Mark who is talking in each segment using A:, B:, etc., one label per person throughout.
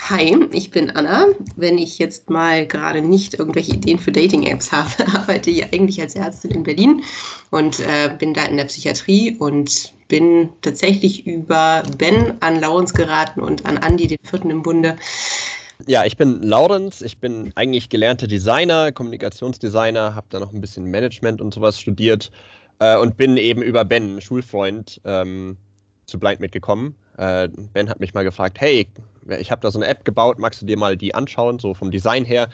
A: Hi, ich bin Anna. Wenn ich jetzt mal gerade nicht irgendwelche Ideen für Dating-Apps habe, arbeite ich eigentlich als Ärztin in Berlin und äh, bin da in der Psychiatrie und bin tatsächlich über Ben an Laurens geraten und an Andi, den vierten im Bunde.
B: Ja, ich bin Laurens. Ich bin eigentlich gelernter Designer, Kommunikationsdesigner, habe da noch ein bisschen Management und sowas studiert äh, und bin eben über Ben, Schulfreund, ähm, zu Blind mitgekommen. Äh, ben hat mich mal gefragt, hey, ich habe da so eine App gebaut, magst du dir mal die anschauen, so vom Design her?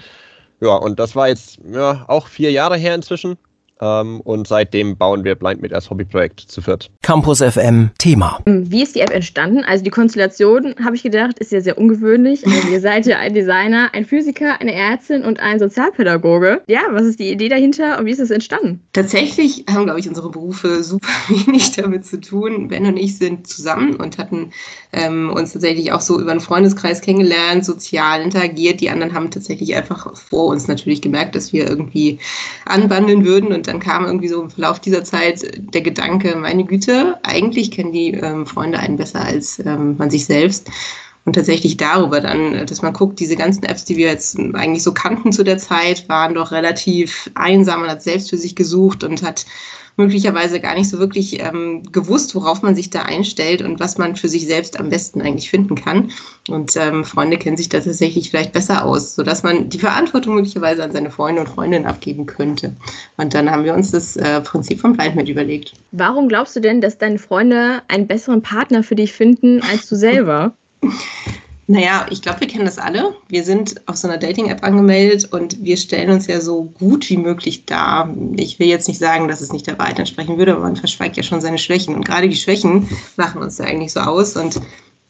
B: Ja, und das war jetzt ja, auch vier Jahre her inzwischen. Ähm, und seitdem bauen wir Blind als Hobbyprojekt zu viert.
C: Campus FM Thema.
D: Wie ist die App entstanden? Also die Konstellation, habe ich gedacht, ist ja sehr ungewöhnlich. Also ihr seid ja ein Designer, ein Physiker, eine Ärztin und ein Sozialpädagoge. Ja, was ist die Idee dahinter und wie ist es entstanden?
A: Tatsächlich haben, glaube ich, unsere Berufe super wenig damit zu tun. Ben und ich sind zusammen und hatten ähm, uns tatsächlich auch so über einen Freundeskreis kennengelernt, sozial interagiert. Die anderen haben tatsächlich einfach vor uns natürlich gemerkt, dass wir irgendwie anbandeln würden und dann kam irgendwie so im Verlauf dieser Zeit der Gedanke, meine Güte, eigentlich kennen die ähm, Freunde einen besser als ähm, man sich selbst. Und tatsächlich darüber dann, dass man guckt, diese ganzen Apps, die wir jetzt eigentlich so kannten zu der Zeit, waren doch relativ einsam. Man hat selbst für sich gesucht und hat möglicherweise gar nicht so wirklich ähm, gewusst, worauf man sich da einstellt und was man für sich selbst am besten eigentlich finden kann. Und ähm, Freunde kennen sich da tatsächlich vielleicht besser aus, sodass man die Verantwortung möglicherweise an seine Freunde und Freundinnen abgeben könnte. Und dann haben wir uns das äh, Prinzip von Blindmed überlegt.
D: Warum glaubst du denn, dass deine Freunde einen besseren Partner für dich finden als du selber?
A: Naja, ich glaube, wir kennen das alle. Wir sind auf so einer Dating-App angemeldet und wir stellen uns ja so gut wie möglich dar. Ich will jetzt nicht sagen, dass es nicht der Wahrheit entsprechen würde, aber man verschweigt ja schon seine Schwächen. Und gerade die Schwächen machen uns ja eigentlich so aus. Und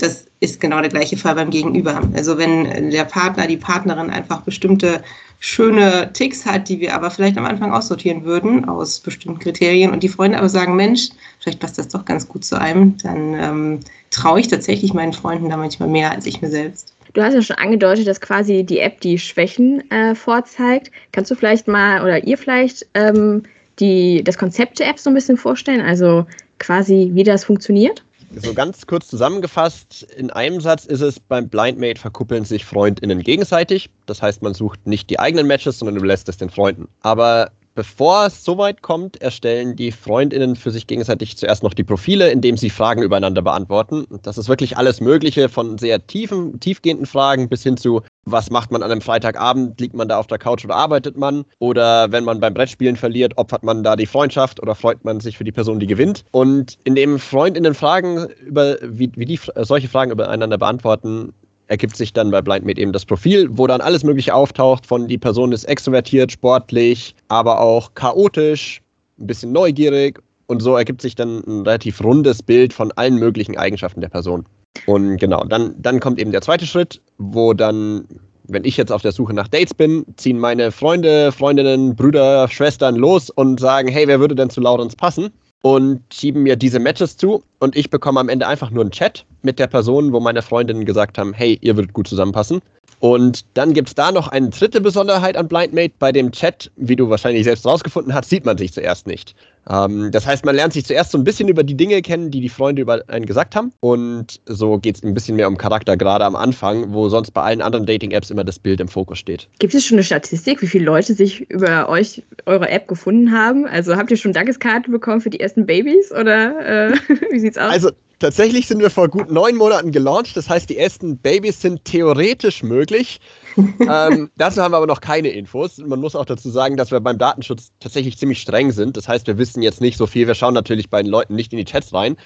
A: das ist genau der gleiche Fall beim Gegenüber. Also wenn der Partner, die Partnerin einfach bestimmte schöne Ticks hat, die wir aber vielleicht am Anfang aussortieren würden aus bestimmten Kriterien und die Freunde aber sagen, Mensch, vielleicht passt das doch ganz gut zu einem, dann ähm, traue ich tatsächlich meinen Freunden da manchmal mehr als ich mir selbst.
D: Du hast ja schon angedeutet, dass quasi die App die Schwächen äh, vorzeigt. Kannst du vielleicht mal oder ihr vielleicht ähm, die, das Konzept der App so ein bisschen vorstellen? Also quasi, wie das funktioniert?
B: So ganz kurz zusammengefasst, in einem Satz ist es, beim Blindmate verkuppeln sich FreundInnen gegenseitig. Das heißt, man sucht nicht die eigenen Matches, sondern überlässt es den Freunden. Aber Bevor es so weit kommt, erstellen die Freundinnen für sich gegenseitig zuerst noch die Profile, indem sie Fragen übereinander beantworten. Das ist wirklich alles Mögliche, von sehr tiefen, tiefgehenden Fragen bis hin zu, was macht man an einem Freitagabend? Liegt man da auf der Couch oder arbeitet man? Oder wenn man beim Brettspielen verliert, opfert man da die Freundschaft oder freut man sich für die Person, die gewinnt? Und indem Freundinnen Fragen über, wie, wie die solche Fragen übereinander beantworten, ergibt sich dann bei BlindMate eben das Profil, wo dann alles Mögliche auftaucht, von die Person ist extrovertiert, sportlich, aber auch chaotisch, ein bisschen neugierig und so ergibt sich dann ein relativ rundes Bild von allen möglichen Eigenschaften der Person. Und genau, dann, dann kommt eben der zweite Schritt, wo dann, wenn ich jetzt auf der Suche nach Dates bin, ziehen meine Freunde, Freundinnen, Brüder, Schwestern los und sagen, hey, wer würde denn zu Laurens passen? Und schieben mir diese Matches zu und ich bekomme am Ende einfach nur einen Chat mit der Person, wo meine Freundinnen gesagt haben, hey, ihr würdet gut zusammenpassen. Und dann gibt es da noch eine dritte Besonderheit an BlindMate. Bei dem Chat, wie du wahrscheinlich selbst rausgefunden hast, sieht man sich zuerst nicht. Ähm, das heißt, man lernt sich zuerst so ein bisschen über die Dinge kennen, die die Freunde über einen gesagt haben. Und so geht es ein bisschen mehr um Charakter, gerade am Anfang, wo sonst bei allen anderen Dating-Apps immer das Bild im Fokus steht.
D: Gibt es schon eine Statistik, wie viele Leute sich über euch, eure App gefunden haben? Also habt ihr schon Dankeskarte bekommen für die ersten Babys oder äh, wie sieht's aus?
B: Also Tatsächlich sind wir vor gut neun Monaten gelauncht. Das heißt, die ersten Babys sind theoretisch möglich. ähm, dazu haben wir aber noch keine Infos. Man muss auch dazu sagen, dass wir beim Datenschutz tatsächlich ziemlich streng sind. Das heißt, wir wissen jetzt nicht so viel. Wir schauen natürlich bei den Leuten nicht in die Chats rein.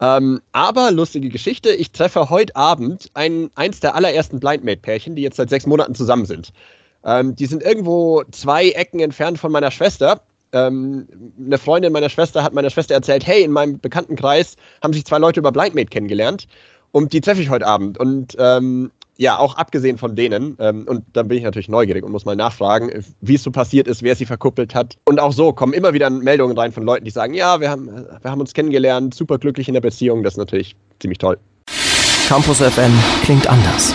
B: Ähm, aber lustige Geschichte, ich treffe heute Abend ein, eins der allerersten Blindmate-Pärchen, die jetzt seit sechs Monaten zusammen sind. Ähm, die sind irgendwo zwei Ecken entfernt von meiner Schwester ähm, eine Freundin meiner Schwester hat meiner Schwester erzählt, hey, in meinem Bekanntenkreis haben sich zwei Leute über Blindmate kennengelernt und die treffe ich heute Abend. Und ähm, ja, auch abgesehen von denen, ähm, und dann bin ich natürlich neugierig und muss mal nachfragen, wie es so passiert ist, wer sie verkuppelt hat. Und auch so kommen immer wieder Meldungen rein von Leuten, die sagen, ja, wir haben, wir haben uns kennengelernt, super glücklich in der Beziehung, das ist natürlich ziemlich toll.
C: Campus FM klingt anders.